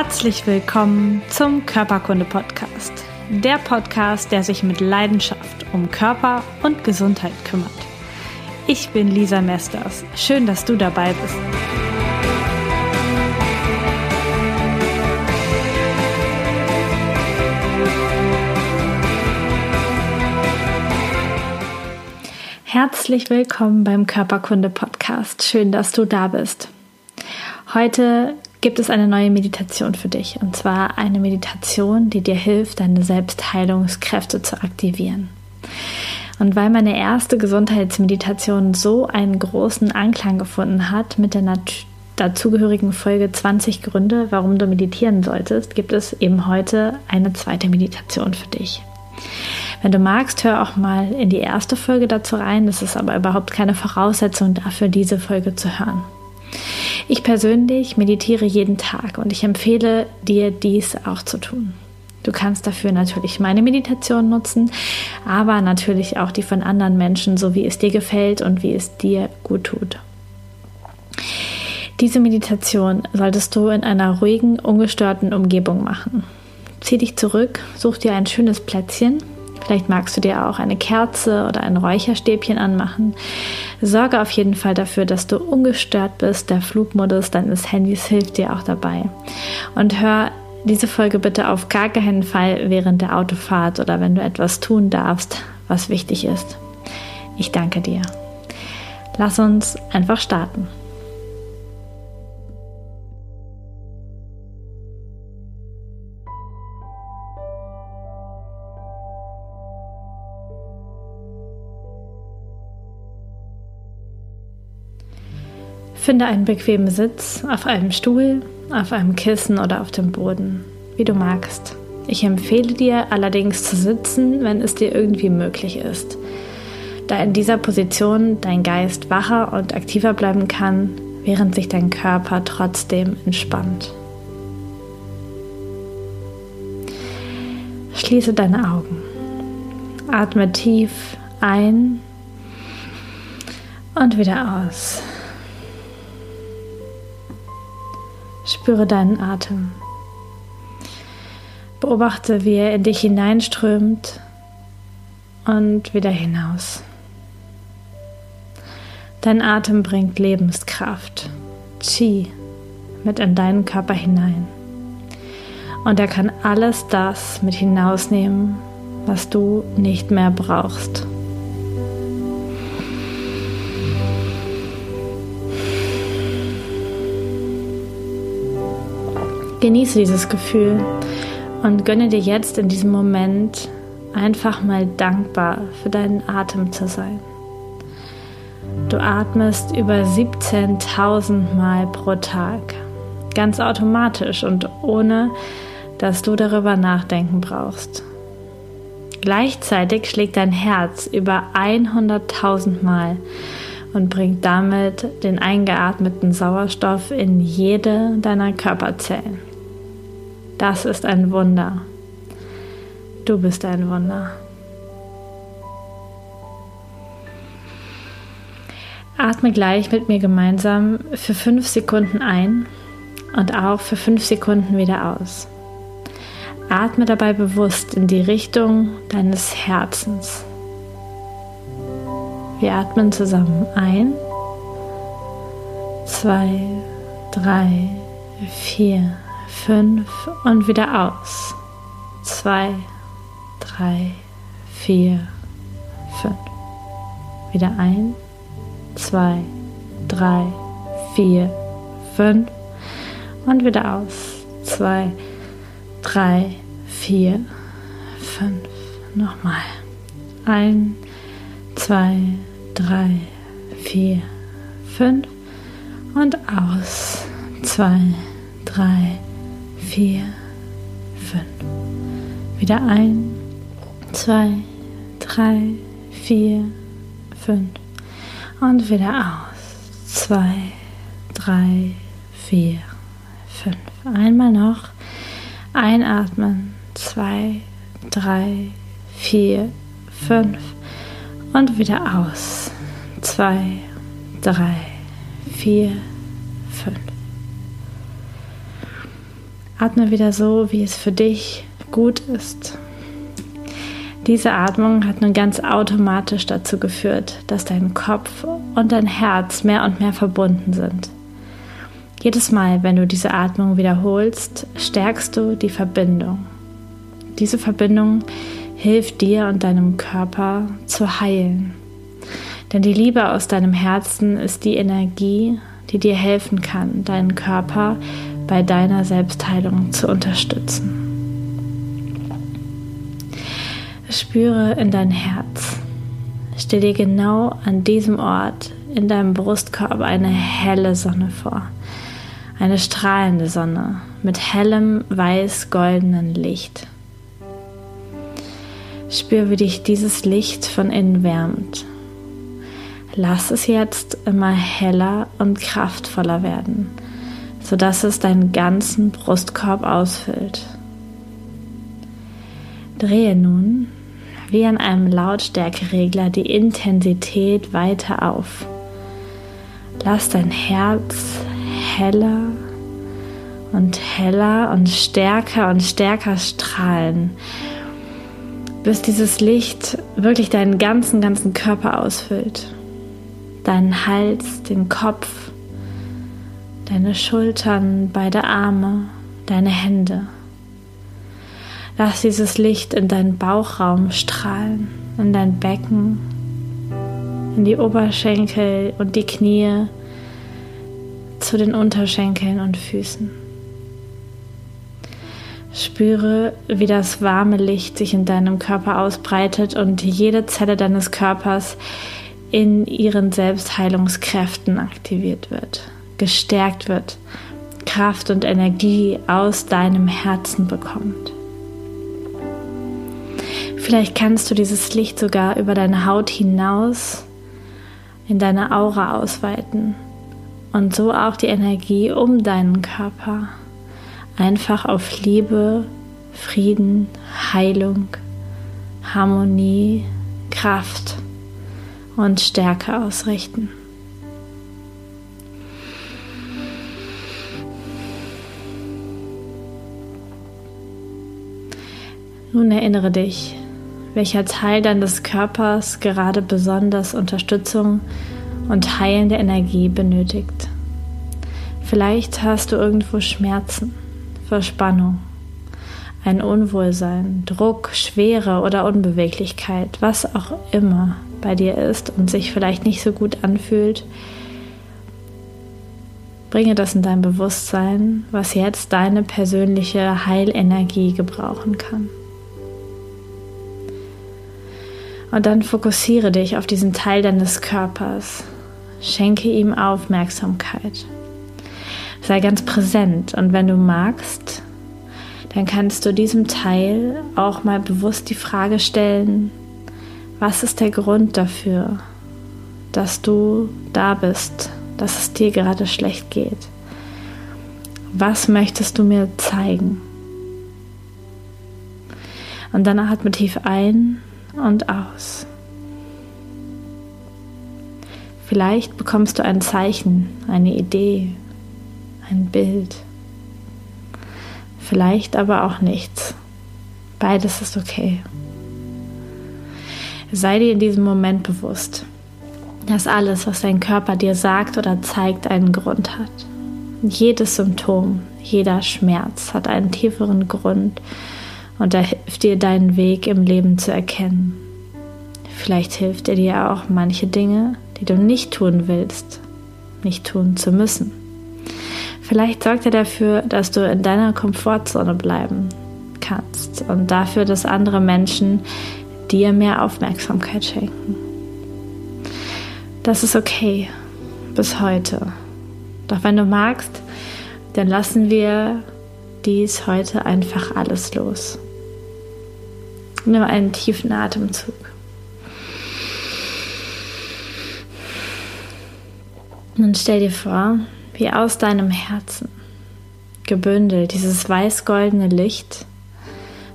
Herzlich willkommen zum Körperkunde Podcast. Der Podcast, der sich mit Leidenschaft um Körper und Gesundheit kümmert. Ich bin Lisa Mesters. Schön, dass du dabei bist. Herzlich willkommen beim Körperkunde Podcast. Schön, dass du da bist. Heute gibt es eine neue Meditation für dich. Und zwar eine Meditation, die dir hilft, deine Selbstheilungskräfte zu aktivieren. Und weil meine erste Gesundheitsmeditation so einen großen Anklang gefunden hat mit der dazugehörigen Folge 20 Gründe, warum du meditieren solltest, gibt es eben heute eine zweite Meditation für dich. Wenn du magst, hör auch mal in die erste Folge dazu rein. Das ist aber überhaupt keine Voraussetzung dafür, diese Folge zu hören. Ich persönlich meditiere jeden Tag und ich empfehle dir, dies auch zu tun. Du kannst dafür natürlich meine Meditation nutzen, aber natürlich auch die von anderen Menschen, so wie es dir gefällt und wie es dir gut tut. Diese Meditation solltest du in einer ruhigen, ungestörten Umgebung machen. Zieh dich zurück, such dir ein schönes Plätzchen, Vielleicht magst du dir auch eine Kerze oder ein Räucherstäbchen anmachen. Sorge auf jeden Fall dafür, dass du ungestört bist. Der Flugmodus deines Handys hilft dir auch dabei. Und hör diese Folge bitte auf gar keinen Fall während der Autofahrt oder wenn du etwas tun darfst, was wichtig ist. Ich danke dir. Lass uns einfach starten. Finde einen bequemen Sitz auf einem Stuhl, auf einem Kissen oder auf dem Boden, wie du magst. Ich empfehle dir allerdings zu sitzen, wenn es dir irgendwie möglich ist, da in dieser Position dein Geist wacher und aktiver bleiben kann, während sich dein Körper trotzdem entspannt. Schließe deine Augen. Atme tief ein und wieder aus. Spüre deinen Atem. Beobachte, wie er in dich hineinströmt und wieder hinaus. Dein Atem bringt Lebenskraft, Qi, mit in deinen Körper hinein. Und er kann alles das mit hinausnehmen, was du nicht mehr brauchst. Genieße dieses Gefühl und gönne dir jetzt in diesem Moment einfach mal dankbar für deinen Atem zu sein. Du atmest über 17.000 Mal pro Tag, ganz automatisch und ohne, dass du darüber nachdenken brauchst. Gleichzeitig schlägt dein Herz über 100.000 Mal und bringt damit den eingeatmeten Sauerstoff in jede deiner Körperzellen. Das ist ein Wunder. Du bist ein Wunder. Atme gleich mit mir gemeinsam für fünf Sekunden ein und auch für fünf Sekunden wieder aus. Atme dabei bewusst in die Richtung deines Herzens. Wir atmen zusammen ein, zwei, drei, vier fünf und wieder aus. Zwei, drei, vier, fünf. Wieder ein, zwei, drei, vier, fünf und wieder aus. Zwei, drei, vier, fünf. Nochmal. Ein, zwei, drei, vier, fünf und aus. Zwei, drei, vier, fünf. Wieder ein, zwei, drei, vier, fünf. Und wieder aus. Zwei, drei, vier, fünf. Einmal noch. Einatmen. Zwei, drei, vier, fünf. Und wieder aus. Zwei, drei, vier, fünf. Atme wieder so, wie es für dich gut ist. Diese Atmung hat nun ganz automatisch dazu geführt, dass dein Kopf und dein Herz mehr und mehr verbunden sind. Jedes Mal, wenn du diese Atmung wiederholst, stärkst du die Verbindung. Diese Verbindung hilft dir und deinem Körper zu heilen. Denn die Liebe aus deinem Herzen ist die Energie, die dir helfen kann, deinen Körper bei deiner Selbstheilung zu unterstützen. Spüre in dein Herz. Stell dir genau an diesem Ort in deinem Brustkorb eine helle Sonne vor. Eine strahlende Sonne mit hellem weiß-goldenen Licht. Spür, wie dich dieses Licht von innen wärmt. Lass es jetzt immer heller und kraftvoller werden, sodass es deinen ganzen Brustkorb ausfüllt. Drehe nun wie an einem Lautstärkeregler die Intensität weiter auf. Lass dein Herz heller und heller und stärker und stärker strahlen, bis dieses Licht wirklich deinen ganzen, ganzen Körper ausfüllt. Deinen Hals, den Kopf, deine Schultern, beide Arme, deine Hände. Lass dieses Licht in deinen Bauchraum strahlen, in dein Becken, in die Oberschenkel und die Knie, zu den Unterschenkeln und Füßen. Spüre, wie das warme Licht sich in deinem Körper ausbreitet und jede Zelle deines Körpers in ihren Selbstheilungskräften aktiviert wird, gestärkt wird, Kraft und Energie aus deinem Herzen bekommt. Vielleicht kannst du dieses Licht sogar über deine Haut hinaus in deine Aura ausweiten und so auch die Energie um deinen Körper einfach auf Liebe, Frieden, Heilung, Harmonie, Kraft und Stärke ausrichten. Nun erinnere dich, welcher Teil deines Körpers gerade besonders Unterstützung und heilende Energie benötigt. Vielleicht hast du irgendwo Schmerzen, Verspannung, ein Unwohlsein, Druck, Schwere oder Unbeweglichkeit, was auch immer bei dir ist und sich vielleicht nicht so gut anfühlt. Bringe das in dein Bewusstsein, was jetzt deine persönliche Heilenergie gebrauchen kann. Und dann fokussiere dich auf diesen Teil deines Körpers. Schenke ihm Aufmerksamkeit. Sei ganz präsent und wenn du magst, dann kannst du diesem Teil auch mal bewusst die Frage stellen, was ist der Grund dafür, dass du da bist, dass es dir gerade schlecht geht? Was möchtest du mir zeigen? Und dann atme tief ein und aus. Vielleicht bekommst du ein Zeichen, eine Idee, ein Bild. Vielleicht aber auch nichts. Beides ist okay. Sei dir in diesem Moment bewusst, dass alles, was dein Körper dir sagt oder zeigt, einen Grund hat. Jedes Symptom, jeder Schmerz hat einen tieferen Grund und er hilft dir, deinen Weg im Leben zu erkennen. Vielleicht hilft er dir auch manche Dinge, die du nicht tun willst, nicht tun zu müssen. Vielleicht sorgt er dafür, dass du in deiner Komfortzone bleiben kannst und dafür, dass andere Menschen dir mehr Aufmerksamkeit schenken. Das ist okay bis heute. Doch wenn du magst, dann lassen wir dies heute einfach alles los. Nimm einen tiefen Atemzug. Nun stell dir vor, wie aus deinem Herzen gebündelt dieses weiß-goldene Licht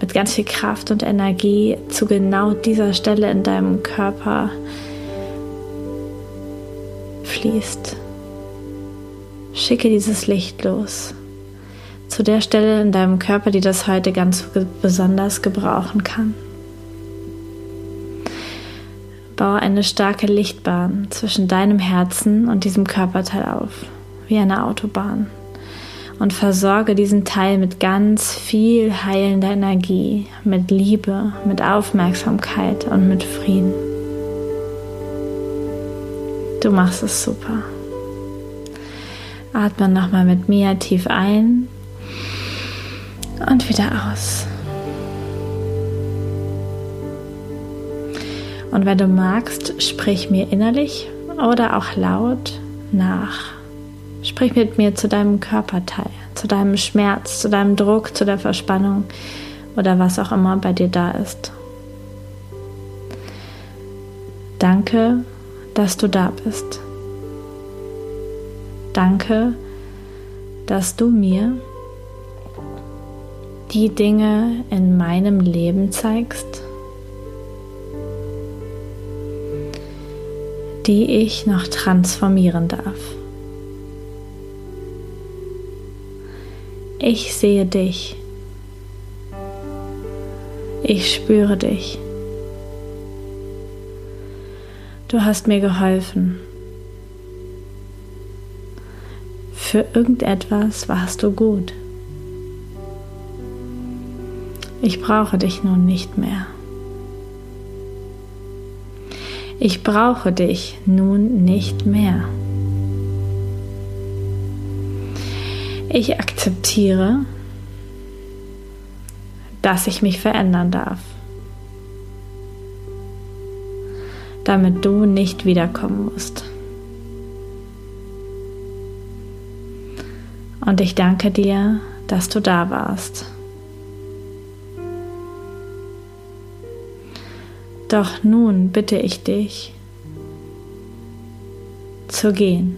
mit ganz viel Kraft und Energie zu genau dieser Stelle in deinem Körper fließt. Schicke dieses Licht los zu der Stelle in deinem Körper, die das heute ganz besonders gebrauchen kann. Baue eine starke Lichtbahn zwischen deinem Herzen und diesem Körperteil auf, wie eine Autobahn. Und versorge diesen Teil mit ganz viel heilender Energie, mit Liebe, mit Aufmerksamkeit und mit Frieden. Du machst es super. Atme nochmal mit mir tief ein und wieder aus. Und wenn du magst, sprich mir innerlich oder auch laut nach. Sprich mit mir zu deinem Körperteil, zu deinem Schmerz, zu deinem Druck, zu der Verspannung oder was auch immer bei dir da ist. Danke, dass du da bist. Danke, dass du mir die Dinge in meinem Leben zeigst, die ich noch transformieren darf. Ich sehe dich. Ich spüre dich. Du hast mir geholfen. Für irgendetwas warst du gut. Ich brauche dich nun nicht mehr. Ich brauche dich nun nicht mehr. Ich akzeptiere, dass ich mich verändern darf, damit du nicht wiederkommen musst. Und ich danke dir, dass du da warst. Doch nun bitte ich dich zu gehen.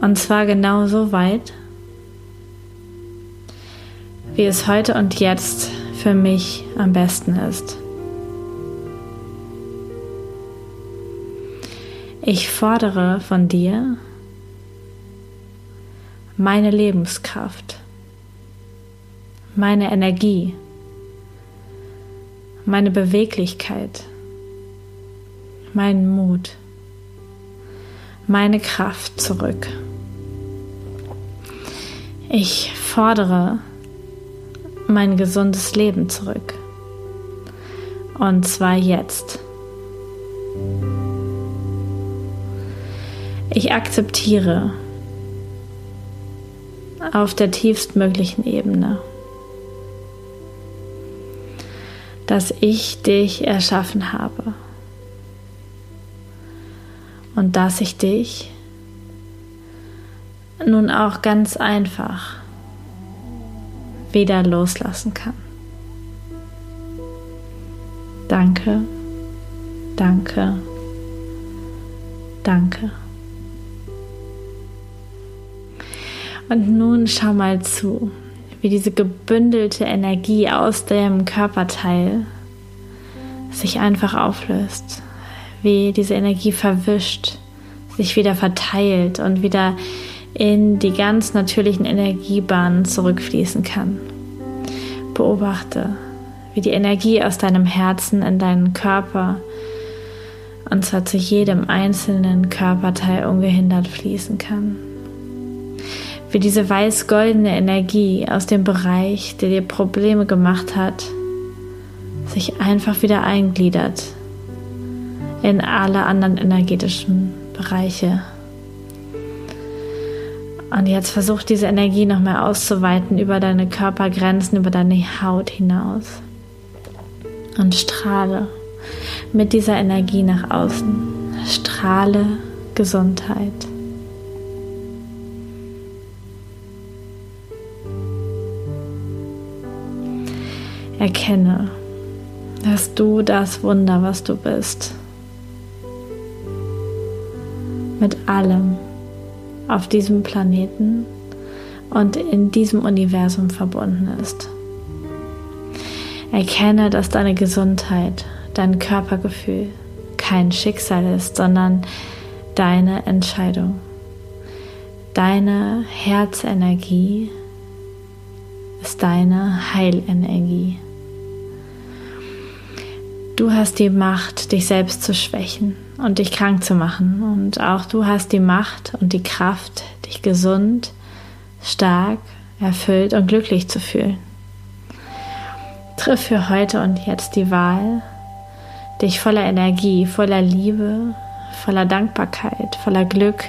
Und zwar genau so weit, wie es heute und jetzt für mich am besten ist. Ich fordere von dir meine Lebenskraft, meine Energie, meine Beweglichkeit, meinen Mut, meine Kraft zurück. Ich fordere mein gesundes Leben zurück. Und zwar jetzt. Ich akzeptiere auf der tiefstmöglichen Ebene dass ich dich erschaffen habe und dass ich dich nun auch ganz einfach wieder loslassen kann. Danke, danke, danke. Und nun schau mal zu wie diese gebündelte Energie aus dem Körperteil sich einfach auflöst, wie diese Energie verwischt, sich wieder verteilt und wieder in die ganz natürlichen Energiebahnen zurückfließen kann. Beobachte, wie die Energie aus deinem Herzen in deinen Körper und zwar zu jedem einzelnen Körperteil ungehindert fließen kann wie diese weiß-goldene Energie aus dem Bereich, der dir Probleme gemacht hat, sich einfach wieder eingliedert in alle anderen energetischen Bereiche. Und jetzt versuch diese Energie noch mehr auszuweiten über deine Körpergrenzen, über deine Haut hinaus. Und strahle mit dieser Energie nach außen. Strahle Gesundheit. Erkenne, dass du das Wunder, was du bist, mit allem auf diesem Planeten und in diesem Universum verbunden ist. Erkenne, dass deine Gesundheit, dein Körpergefühl kein Schicksal ist, sondern deine Entscheidung. Deine Herzenergie ist deine Heilenergie. Du hast die Macht, dich selbst zu schwächen und dich krank zu machen. Und auch du hast die Macht und die Kraft, dich gesund, stark, erfüllt und glücklich zu fühlen. Triff für heute und jetzt die Wahl, dich voller Energie, voller Liebe, voller Dankbarkeit, voller Glück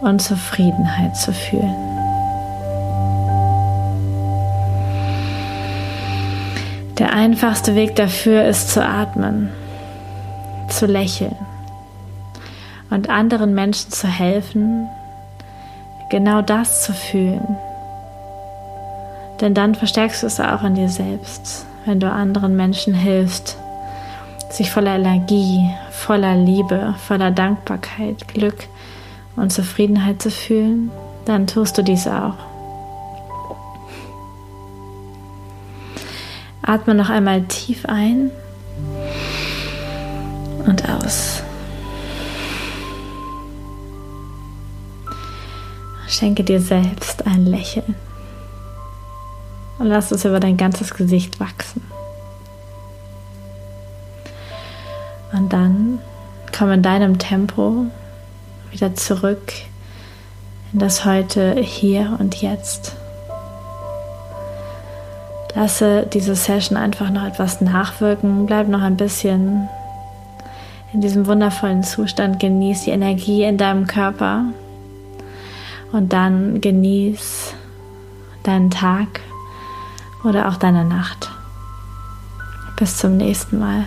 und Zufriedenheit zu fühlen. Der einfachste Weg dafür ist zu atmen, zu lächeln und anderen Menschen zu helfen, genau das zu fühlen. Denn dann verstärkst du es auch in dir selbst, wenn du anderen Menschen hilfst, sich voller Energie, voller Liebe, voller Dankbarkeit, Glück und Zufriedenheit zu fühlen, dann tust du dies auch. Atme noch einmal tief ein und aus. Schenke dir selbst ein Lächeln und lass es über dein ganzes Gesicht wachsen. Und dann komm in deinem Tempo wieder zurück in das heute, hier und jetzt. Lasse diese Session einfach noch etwas nachwirken. Bleib noch ein bisschen in diesem wundervollen Zustand. Genieß die Energie in deinem Körper. Und dann genieß deinen Tag oder auch deine Nacht. Bis zum nächsten Mal.